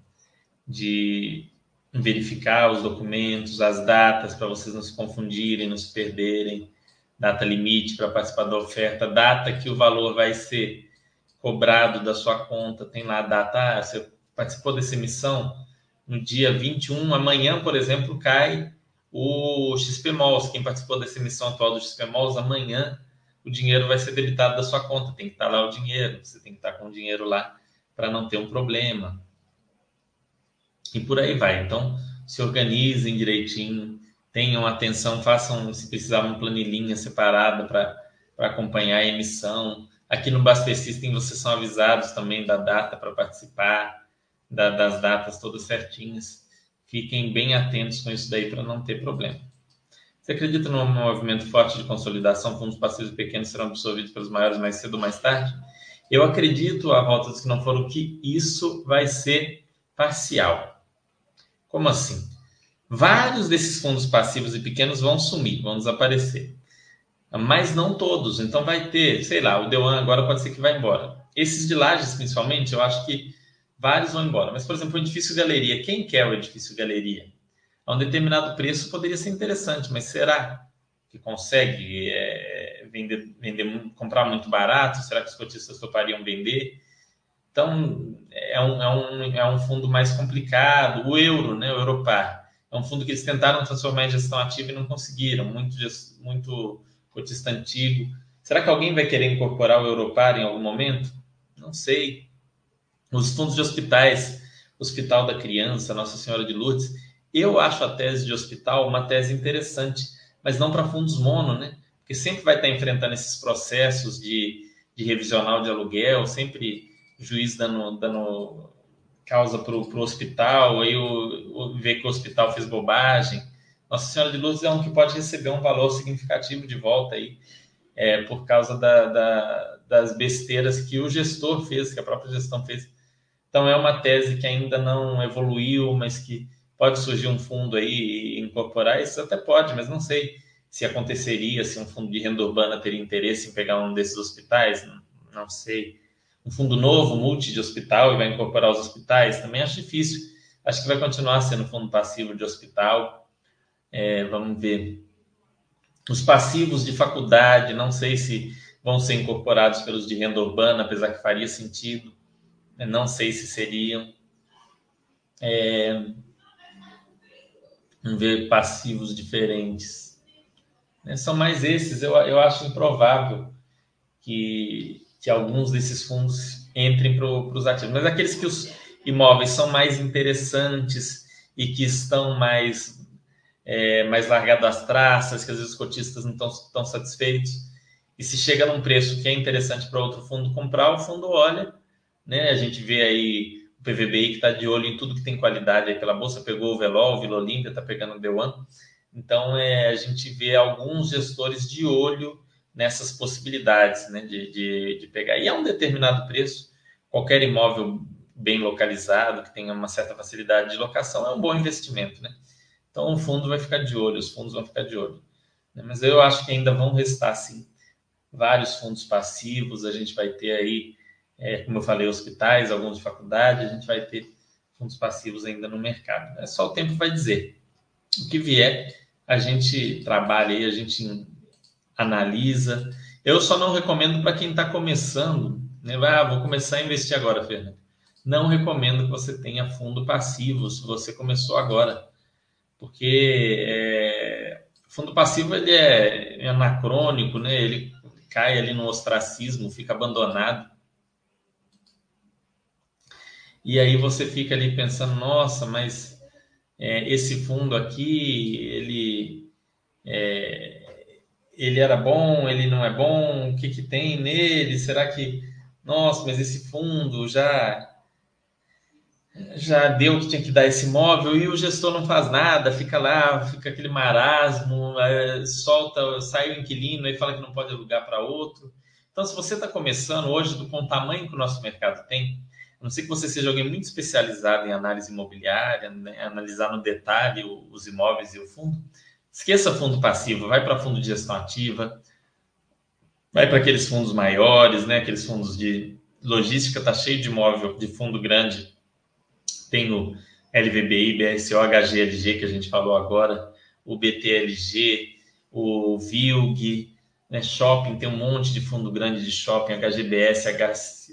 de verificar os documentos, as datas, para vocês não se confundirem, não se perderem. Data limite para participar da oferta, data que o valor vai ser cobrado da sua conta, tem lá a data, ah, você participou dessa emissão no dia 21, amanhã, por exemplo, cai o XPMOLs, quem participou dessa emissão atual do XPMOLs, amanhã o dinheiro vai ser debitado da sua conta, tem que estar lá o dinheiro, você tem que estar com o dinheiro lá para não ter um problema. E por aí vai. Então, se organizem direitinho, tenham atenção, façam, se precisar, uma planilhinha separada para acompanhar a emissão. Aqui no Basper System vocês são avisados também da data para participar, da, das datas todas certinhas. Fiquem bem atentos com isso daí para não ter problema. Você acredita num movimento forte de consolidação? Fundos passivos pequenos serão absorvidos pelos maiores mais cedo ou mais tarde? Eu acredito, a volta dos que não foram, que isso vai ser parcial. Como assim? Vários desses fundos passivos e pequenos vão sumir, vão desaparecer. Mas não todos. Então vai ter, sei lá, o Deuan agora pode ser que vá embora. Esses de lajes, principalmente, eu acho que vários vão embora. Mas, por exemplo, o edifício galeria. Quem quer o edifício galeria? A um determinado preço poderia ser interessante, mas será que consegue é, vender, vender, comprar muito barato? Será que os cotistas topariam vender? Então, é um, é um, é um fundo mais complicado. O euro, né, o Europar, é um fundo que eles tentaram transformar em gestão ativa e não conseguiram. Muito, muito cotista antigo. Será que alguém vai querer incorporar o Europar em algum momento? Não sei. Os fundos de hospitais, Hospital da Criança, Nossa Senhora de Lourdes, eu acho a tese de hospital uma tese interessante, mas não para fundos mono, né? Porque sempre vai estar enfrentando esses processos de, de revisional de aluguel, sempre juiz dando, dando causa para o hospital, aí o, o, que o hospital fez bobagem. Nossa Senhora de Lourdes é um que pode receber um valor significativo de volta aí, é, por causa da, da, das besteiras que o gestor fez, que a própria gestão fez. Então é uma tese que ainda não evoluiu, mas que Pode surgir um fundo aí e incorporar isso? Até pode, mas não sei se aconteceria, se um fundo de renda urbana teria interesse em pegar um desses hospitais, não, sei. Um fundo novo, multi de hospital, e vai incorporar os hospitais, também acho difícil. Acho que vai continuar sendo fundo passivo de hospital. É, vamos ver. Os passivos de faculdade, não sei se vão ser incorporados pelos de renda urbana, apesar que faria sentido. Não sei se seriam. É, ver passivos diferentes. Né? São mais esses, eu, eu acho improvável que, que alguns desses fundos entrem para os ativos. Mas aqueles que os imóveis são mais interessantes e que estão mais, é, mais largados às traças, que às vezes os cotistas não estão tão satisfeitos, e se chega num preço que é interessante para outro fundo comprar, o fundo olha, né? A gente vê aí o PVBI que está de olho em tudo que tem qualidade aí pela bolsa, pegou o Velol, o Vila Olímpia, está pegando o The One. Então, é, a gente vê alguns gestores de olho nessas possibilidades né, de, de, de pegar. E a um determinado preço, qualquer imóvel bem localizado, que tenha uma certa facilidade de locação, é um bom investimento. Né? Então, o fundo vai ficar de olho, os fundos vão ficar de olho. Né? Mas eu acho que ainda vão restar, sim, vários fundos passivos, a gente vai ter aí é, como eu falei, hospitais, alguns de faculdade, a gente vai ter fundos passivos ainda no mercado. É só o tempo vai dizer. O que vier, a gente trabalha aí, a gente analisa. Eu só não recomendo para quem está começando, né? Ah, vou começar a investir agora, Fernando. Não recomendo que você tenha fundo passivo se você começou agora, porque é, fundo passivo ele é anacrônico, né? Ele cai ali no ostracismo, fica abandonado. E aí você fica ali pensando, nossa, mas é, esse fundo aqui, ele, é, ele era bom, ele não é bom, o que, que tem nele? Será que, nossa, mas esse fundo já já deu o que tinha que dar esse imóvel e o gestor não faz nada, fica lá, fica aquele marasmo, é, solta, sai o inquilino e fala que não pode alugar para outro. Então, se você está começando hoje, com o tamanho que o nosso mercado tem, a não ser que você seja alguém muito especializado em análise imobiliária, né? analisar no detalhe os imóveis e o fundo, esqueça fundo passivo, vai para fundo de gestão ativa, vai para aqueles fundos maiores, né? aqueles fundos de logística, está cheio de imóvel de fundo grande. Tem o LVBI, BSO, HGLG, que a gente falou agora, o BTLG, o VILG, né? Shopping, tem um monte de fundo grande de shopping, HGBS,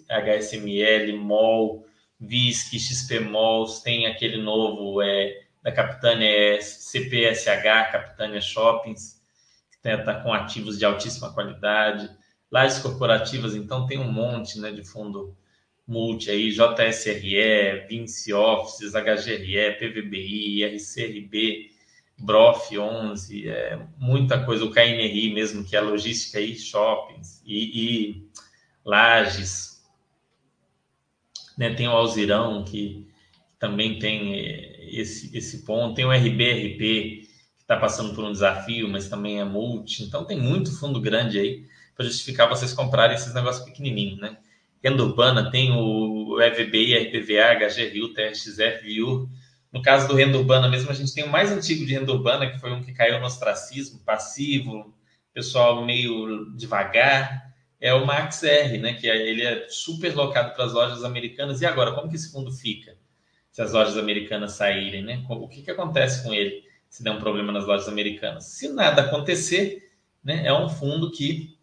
HSML, MOL, VISC, XP Malls, tem aquele novo é, da Capitânia é CPSH, Capitânia Shoppings, que está com ativos de altíssima qualidade. Lajes corporativas, então, tem um monte né, de fundo multi aí, JSRE, Vinci Offices, HGRE, PVBI, RCRB, Brof 11, é, muita coisa, o KNRI mesmo, que é logística e shoppings, e, e lajes, né, tem o Alzirão, que também tem é, esse, esse ponto, tem o RBRP, que está passando por um desafio, mas também é multi. Então tem muito fundo grande aí para justificar vocês comprarem esses negócios pequenininhos, né? Renda urbana tem o EVBI, RPVA, HGRU, TRXF, VIU. No caso do renda urbana mesmo, a gente tem o mais antigo de renda urbana, que foi um que caiu no ostracismo, passivo, pessoal meio devagar, é o Max R, né? Que ele é super locado para as lojas americanas. E agora, como que esse fundo fica? Se as lojas americanas saírem, né? O que, que acontece com ele se der um problema nas lojas americanas? Se nada acontecer, né? É um fundo que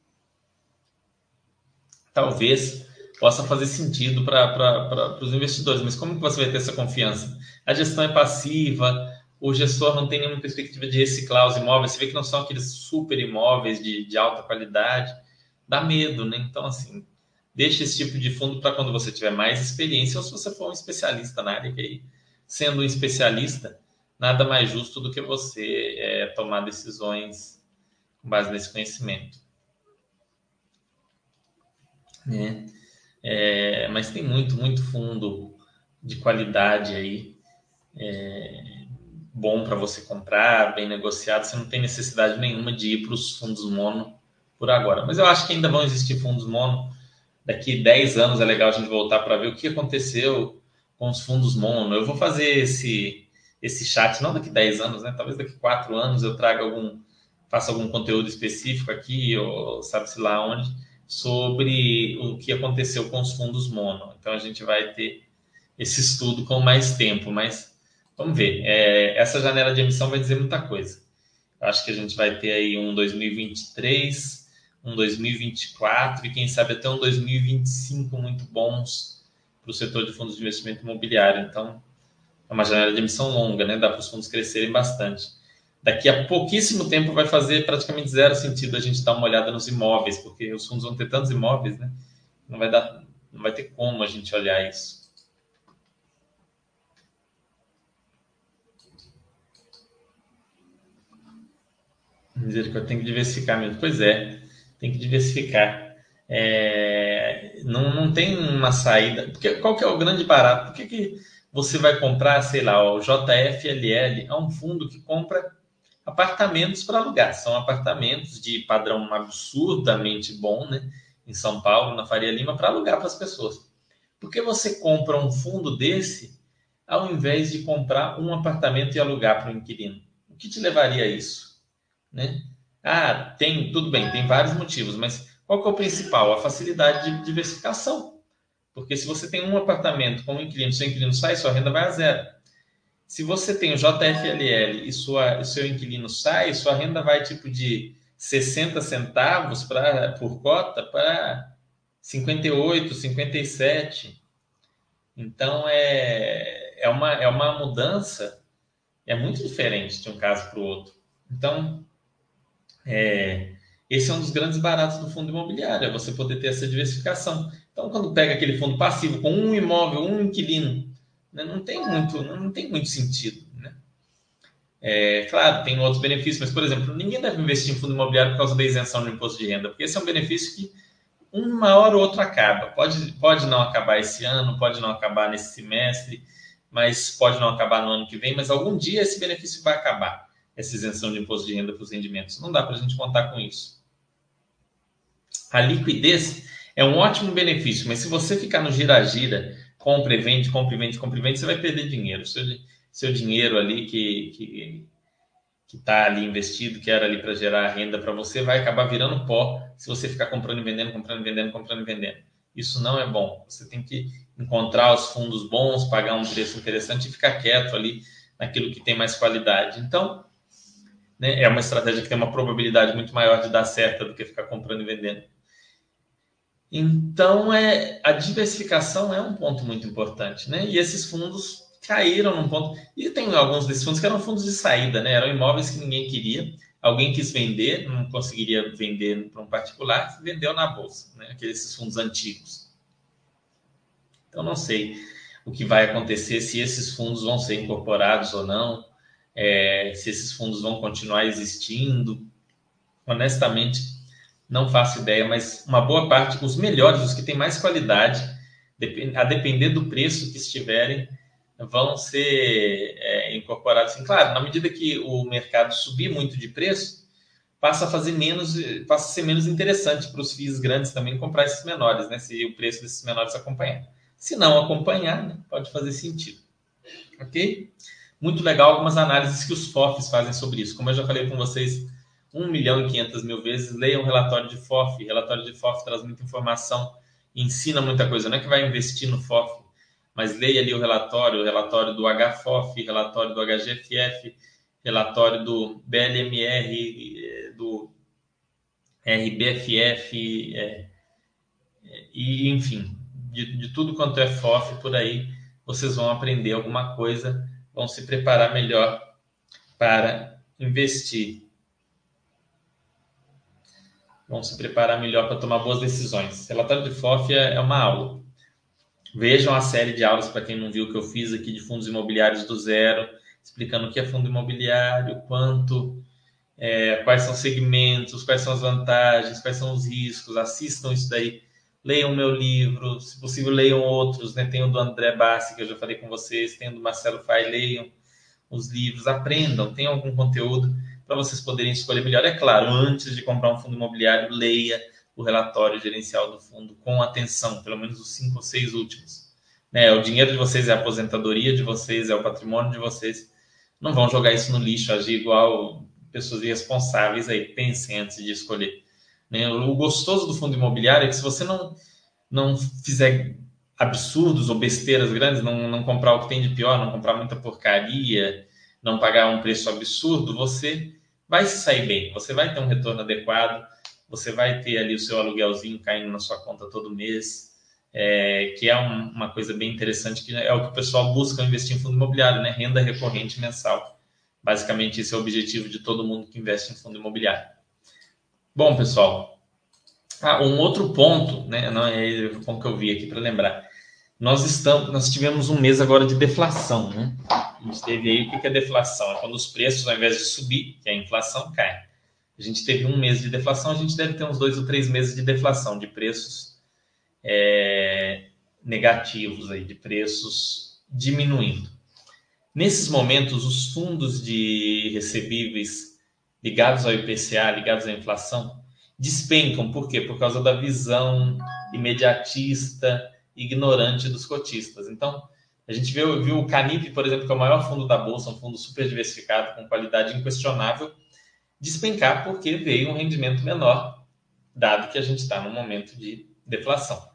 talvez possa fazer sentido para os investidores. Mas como que você vai ter essa confiança? A gestão é passiva, o gestor não tem nenhuma perspectiva de reciclar os imóveis, você vê que não são aqueles super imóveis de, de alta qualidade, dá medo, né? Então, assim, deixe esse tipo de fundo para quando você tiver mais experiência ou se você for um especialista na área, que aí, sendo um especialista, nada mais justo do que você é, tomar decisões com base nesse conhecimento. É. É, mas tem muito, muito fundo de qualidade aí, é, bom para você comprar, bem negociado. Você não tem necessidade nenhuma de ir para os fundos mono por agora. Mas eu acho que ainda vão existir fundos mono. Daqui 10 anos é legal a gente voltar para ver o que aconteceu com os fundos mono. Eu vou fazer esse, esse chat, não daqui 10 anos, né? Talvez daqui 4 anos eu traga algum, faça algum conteúdo específico aqui, ou sabe-se lá onde sobre o que aconteceu com os fundos mono. Então a gente vai ter esse estudo com mais tempo, mas vamos ver. É, essa janela de emissão vai dizer muita coisa. Eu acho que a gente vai ter aí um 2023, um 2024 e quem sabe até um 2025 muito bons para o setor de fundos de investimento imobiliário. Então é uma janela de emissão longa, né? Dá para os fundos crescerem bastante daqui a pouquíssimo tempo vai fazer praticamente zero sentido a gente dar uma olhada nos imóveis, porque os fundos vão ter tantos imóveis, né? Não vai dar, não vai ter como a gente olhar isso. Dizer que eu tenho que diversificar mesmo. Pois é, tem que diversificar. É, não, não tem uma saída. Porque, qual que é o grande barato? Por que, que você vai comprar, sei lá, o JFLL? É um fundo que compra apartamentos para alugar. São apartamentos de padrão absurdamente bom, né? Em São Paulo, na Faria Lima, para alugar para as pessoas. Por que você compra um fundo desse ao invés de comprar um apartamento e alugar para o inquilino? O que te levaria a isso? Né? Ah, tem, tudo bem, tem vários motivos, mas qual que é o principal? A facilidade de diversificação. Porque se você tem um apartamento com um inquilino, seu inquilino sai, sua renda vai a zero. Se você tem o JFLL e sua, seu inquilino sai, sua renda vai tipo de 60 centavos pra, por cota para 58, 57. Então é, é, uma, é uma mudança, é muito diferente de um caso para o outro. Então, é, esse é um dos grandes baratos do fundo imobiliário, é você poder ter essa diversificação. Então, quando pega aquele fundo passivo com um imóvel, um inquilino, né? não tem muito, não tem muito sentido. Né? É, claro, tem outros benefícios, mas, por exemplo, ninguém deve investir em fundo imobiliário por causa da isenção do imposto de renda, porque esse é um benefício que uma hora ou outra acaba. Pode, pode não acabar esse ano, pode não acabar nesse semestre, mas pode não acabar no ano que vem, mas algum dia esse benefício vai acabar, essa isenção de imposto de renda para os rendimentos. Não dá para a gente contar com isso. A liquidez é um ótimo benefício, mas se você ficar no gira-gira compra e vende, compra e vende, compra e vende, você vai perder dinheiro. Seu, seu dinheiro ali que que que está ali investido, que era ali para gerar renda para você, vai acabar virando pó se você ficar comprando e vendendo, comprando e vendendo, comprando e vendendo. Isso não é bom. Você tem que encontrar os fundos bons, pagar um preço interessante e ficar quieto ali naquilo que tem mais qualidade. Então, né, é uma estratégia que tem uma probabilidade muito maior de dar certo do que ficar comprando e vendendo. Então, é, a diversificação é um ponto muito importante, né? E esses fundos caíram num ponto. E tem alguns desses fundos que eram fundos de saída, né? Eram imóveis que ninguém queria. Alguém quis vender, não conseguiria vender para um particular, vendeu na bolsa, né? Aqueles fundos antigos. Então, não sei o que vai acontecer, se esses fundos vão ser incorporados ou não, é, se esses fundos vão continuar existindo. Honestamente, não faço ideia, mas uma boa parte, os melhores, os que têm mais qualidade, a depender do preço que estiverem, vão ser é, incorporados. Assim, claro, na medida que o mercado subir muito de preço, passa a fazer menos, passa a ser menos interessante para os FIIs grandes também comprar esses menores, né? Se o preço desses menores acompanhar. Se não acompanhar, né, pode fazer sentido. Ok? Muito legal algumas análises que os FOFs fazem sobre isso. Como eu já falei com vocês 1 milhão e 500 mil vezes, leiam o relatório de FOF. Relatório de FOF traz muita informação, ensina muita coisa. Não é que vai investir no FOF, mas leia ali o relatório, o relatório do HFOF, relatório do HGFF, relatório do BLMR, do RBFF, é, é, e enfim, de, de tudo quanto é FOF por aí, vocês vão aprender alguma coisa, vão se preparar melhor para investir. Vão se preparar melhor para tomar boas decisões. Relatório de FOF é, é uma aula. Vejam a série de aulas, para quem não viu, que eu fiz aqui de fundos imobiliários do zero, explicando o que é fundo imobiliário, quanto, é, quais são os segmentos, quais são as vantagens, quais são os riscos. Assistam isso daí. Leiam meu livro, se possível, leiam outros. Né? Tem o do André Bassi, que eu já falei com vocês, tem o do Marcelo Fai, leiam os livros, aprendam, tem algum conteúdo para vocês poderem escolher melhor. É claro, antes de comprar um fundo imobiliário, leia o relatório gerencial do fundo com atenção, pelo menos os cinco ou seis últimos. Né? O dinheiro de vocês é a aposentadoria de vocês, é o patrimônio de vocês. Não vão jogar isso no lixo, agir igual pessoas irresponsáveis aí. Pensem antes de escolher. Né? O gostoso do fundo imobiliário é que se você não, não fizer absurdos ou besteiras grandes, não, não comprar o que tem de pior, não comprar muita porcaria, não pagar um preço absurdo, você vai se sair bem, você vai ter um retorno adequado, você vai ter ali o seu aluguelzinho caindo na sua conta todo mês, é, que é um, uma coisa bem interessante, que é o que o pessoal busca investir em fundo imobiliário, né? Renda recorrente mensal. Basicamente, esse é o objetivo de todo mundo que investe em fundo imobiliário. Bom, pessoal, ah, um outro ponto, né? Não é o ponto que eu vi aqui para lembrar. Nós estamos, nós tivemos um mês agora de deflação, né? A gente teve aí o que é deflação? É quando os preços, ao invés de subir, que é a inflação, cai. A gente teve um mês de deflação, a gente deve ter uns dois ou três meses de deflação, de preços é, negativos, aí, de preços diminuindo. Nesses momentos, os fundos de recebíveis ligados ao IPCA, ligados à inflação, despencam. Por quê? Por causa da visão imediatista, ignorante dos cotistas. Então, a gente viu, viu o Canip, por exemplo, que é o maior fundo da Bolsa, um fundo super diversificado, com qualidade inquestionável, despencar porque veio um rendimento menor, dado que a gente está num momento de deflação.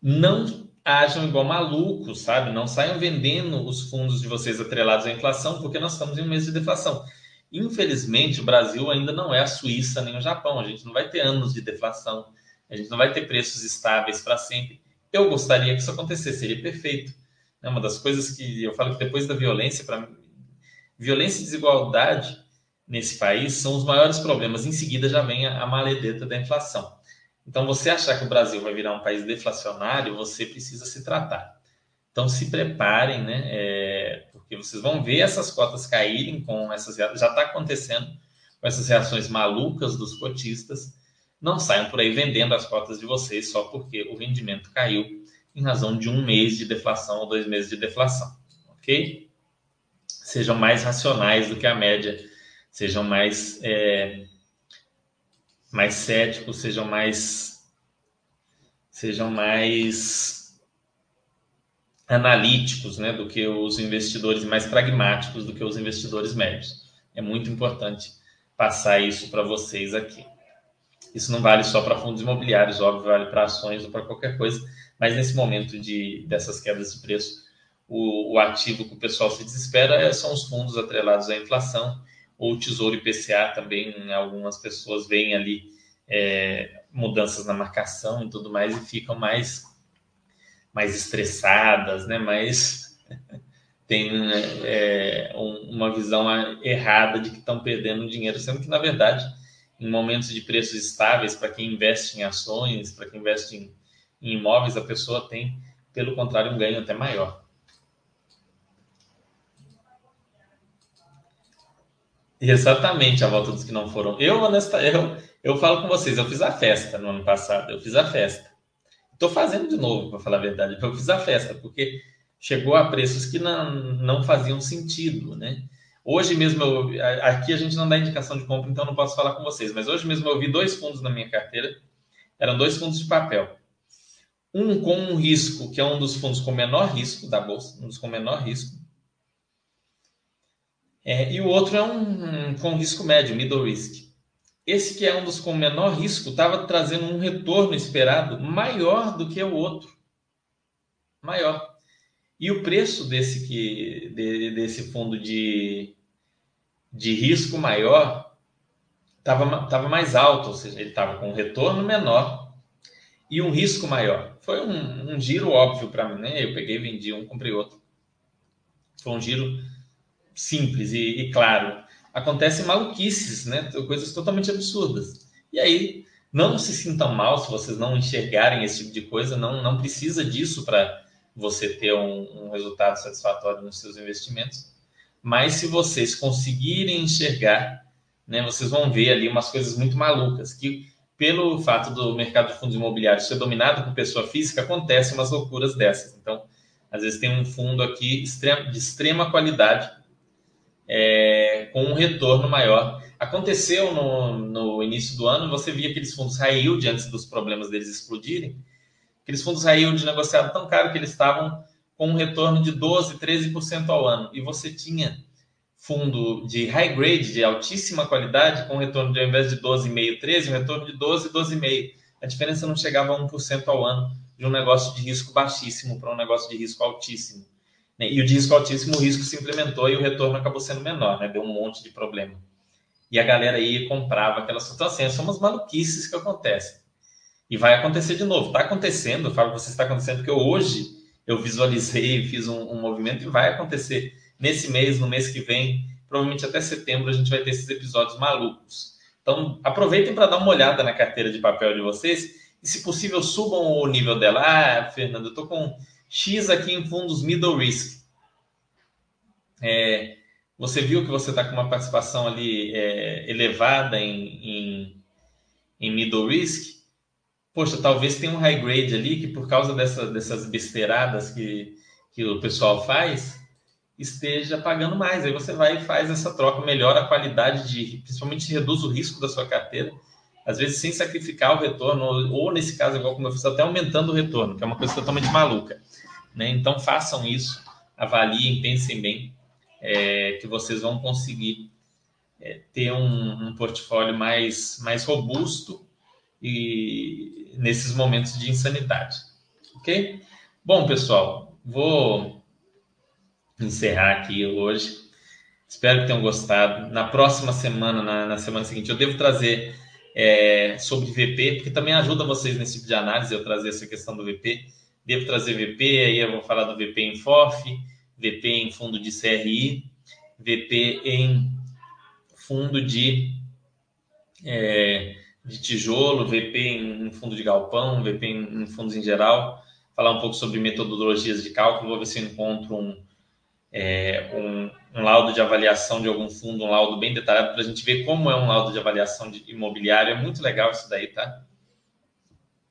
Não ajam igual malucos, sabe? Não saiam vendendo os fundos de vocês atrelados à inflação, porque nós estamos em um mês de deflação. Infelizmente, o Brasil ainda não é a Suíça nem o Japão. A gente não vai ter anos de deflação, a gente não vai ter preços estáveis para sempre. Eu gostaria que isso acontecesse, seria perfeito. É uma das coisas que eu falo que depois da violência, para violência e desigualdade nesse país são os maiores problemas. Em seguida já vem a, a maledeta da inflação. Então, você achar que o Brasil vai virar um país deflacionário, você precisa se tratar. Então, se preparem, né? É, porque vocês vão ver essas cotas caírem com essas. Já está acontecendo com essas reações malucas dos cotistas. Não saiam por aí vendendo as cotas de vocês só porque o rendimento caiu em razão de um mês de deflação ou dois meses de deflação. Ok? Sejam mais racionais do que a média sejam mais, é, mais céticos, sejam mais, sejam mais analíticos né, do que os investidores, mais pragmáticos do que os investidores médios. É muito importante passar isso para vocês aqui. Isso não vale só para fundos imobiliários, óbvio, vale para ações ou para qualquer coisa, mas nesse momento de, dessas quedas de preço, o, o ativo que o pessoal se desespera é, são os fundos atrelados à inflação ou Tesouro IPCA também, algumas pessoas veem ali é, mudanças na marcação e tudo mais e ficam mais, mais estressadas, né? Mais <laughs> tem é, um, uma visão errada de que estão perdendo dinheiro, sendo que, na verdade, em momentos de preços estáveis, para quem investe em ações, para quem investe em, em imóveis, a pessoa tem, pelo contrário, um ganho até maior. Exatamente, a volta dos que não foram. Eu, honesta, eu, eu falo com vocês, eu fiz a festa no ano passado, eu fiz a festa. Estou fazendo de novo, para falar a verdade, eu fiz a festa, porque chegou a preços que não, não faziam sentido, né? Hoje mesmo, eu, aqui a gente não dá indicação de compra, então não posso falar com vocês, mas hoje mesmo eu vi dois fundos na minha carteira, eram dois fundos de papel. Um com um risco, que é um dos fundos com menor risco da bolsa, um dos com menor risco. É, e o outro é um, um com risco médio, middle risk. Esse que é um dos com menor risco estava trazendo um retorno esperado maior do que o outro. Maior. E o preço desse, que, de, desse fundo de, de risco maior estava tava mais alto, ou seja, ele estava com um retorno menor e um risco maior. Foi um, um giro óbvio para mim, né? Eu peguei, vendi um, comprei outro. Foi um giro simples e, e claro. Acontecem maluquices, né? Coisas totalmente absurdas. E aí, não se sintam mal se vocês não enxergarem esse tipo de coisa, não, não precisa disso para você ter um, um resultado satisfatório nos seus investimentos. Mas se vocês conseguirem enxergar, né, vocês vão ver ali umas coisas muito malucas que pelo fato do mercado de fundos imobiliários ser dominado por pessoa física, acontecem umas loucuras dessas. Então, às vezes tem um fundo aqui de extrema qualidade, é, com um retorno maior. Aconteceu no, no início do ano, você via aqueles fundos high yield antes dos problemas deles explodirem, aqueles fundos high yield negociados tão caro que eles estavam com um retorno de 12, 13% ao ano. E você tinha fundo de high grade, de altíssima qualidade, com retorno de ao invés de 12,5, 13, um retorno de 12, 12,5. A diferença não chegava a 1% ao ano de um negócio de risco baixíssimo para um negócio de risco altíssimo. Né? E o de risco altíssimo, o risco se implementou e o retorno acabou sendo menor, né? deu um monte de problema. E a galera aí comprava aquelas situações. Assim, são umas maluquices que acontecem. E vai acontecer de novo. Está acontecendo, eu falo que você está acontecendo, porque hoje eu visualizei, fiz um, um movimento e vai acontecer nesse mês, no mês que vem, provavelmente até setembro a gente vai ter esses episódios malucos. Então, aproveitem para dar uma olhada na carteira de papel de vocês e, se possível, subam o nível dela. Ah, Fernando, eu estou com X aqui em fundos middle risk. É, você viu que você está com uma participação ali é, elevada em, em, em, middle risk? Poxa, talvez tenha um high grade ali que, por causa dessa, dessas besteiradas que, que o pessoal faz, esteja pagando mais. Aí você vai e faz essa troca, melhora a qualidade de, principalmente reduz o risco da sua carteira, às vezes sem sacrificar o retorno, ou, nesse caso, igual como eu fiz, até aumentando o retorno, que é uma coisa totalmente maluca. Né? Então façam isso, avaliem, pensem bem, é, que vocês vão conseguir é, ter um, um portfólio mais, mais robusto e nesses momentos de insanidade. Ok? Bom, pessoal, vou encerrar aqui hoje. Espero que tenham gostado. Na próxima semana, na, na semana seguinte, eu devo trazer é, sobre VP, porque também ajuda vocês nesse tipo de análise eu trazer essa questão do VP. Devo trazer VP, aí eu vou falar do VP em FOF, VP em fundo de CRI, VP em fundo de, é, de tijolo, VP em fundo de galpão, VP em, fundos em geral. Falar um pouco sobre metodologias de cálculo, vou ver se eu encontro um, é, um, um, laudo de avaliação de algum fundo, um laudo bem detalhado para a gente ver como é um laudo de avaliação de imobiliário. É muito legal isso daí, tá?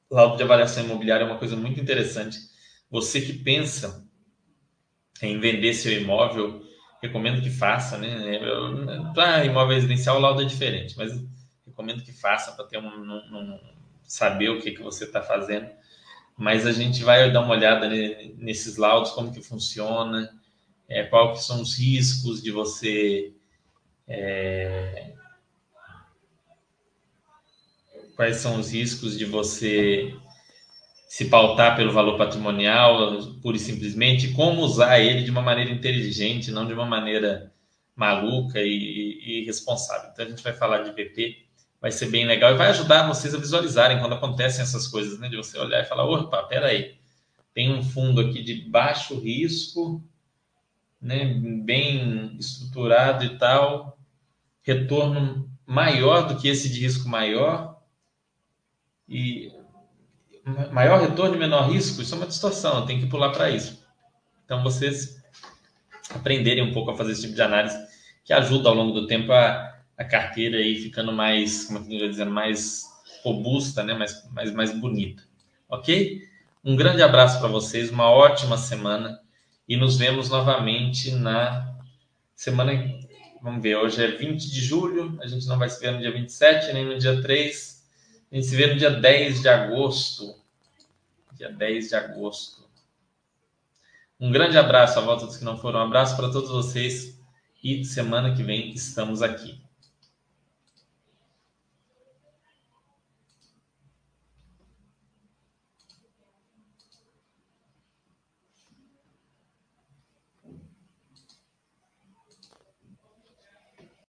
Laudo de avaliação imobiliária é uma coisa muito interessante. Você que pensa em vender seu imóvel, recomendo que faça, né? Para imóvel residencial, o laudo é diferente, mas recomendo que faça para ter um, um, um, saber o que, que você está fazendo. Mas a gente vai dar uma olhada nesses laudos, como que funciona, é, quais são os riscos de você é, quais são os riscos de você se pautar pelo valor patrimonial, pura e simplesmente, como usar ele de uma maneira inteligente, não de uma maneira maluca e, e irresponsável. Então a gente vai falar de VP, vai ser bem legal e vai ajudar vocês a visualizarem quando acontecem essas coisas, né? De você olhar e falar, opa, peraí, tem um fundo aqui de baixo risco, né, bem estruturado e tal, retorno maior do que esse de risco maior e maior retorno e menor risco, isso é uma distorção, tem que pular para isso. Então vocês aprenderem um pouco a fazer esse tipo de análise que ajuda ao longo do tempo a, a carteira aí ficando mais, como é eu ia dizer, mais robusta, né, mais, mais, mais bonita. Ok? Um grande abraço para vocês, uma ótima semana E nos vemos novamente na semana. Vamos ver, hoje é 20 de julho, a gente não vai se ver no dia 27, nem no dia 3. A gente se vê no dia 10 de agosto. Dia 10 de agosto. Um grande abraço à volta dos que não foram. Um abraço para todos vocês e semana que vem estamos aqui.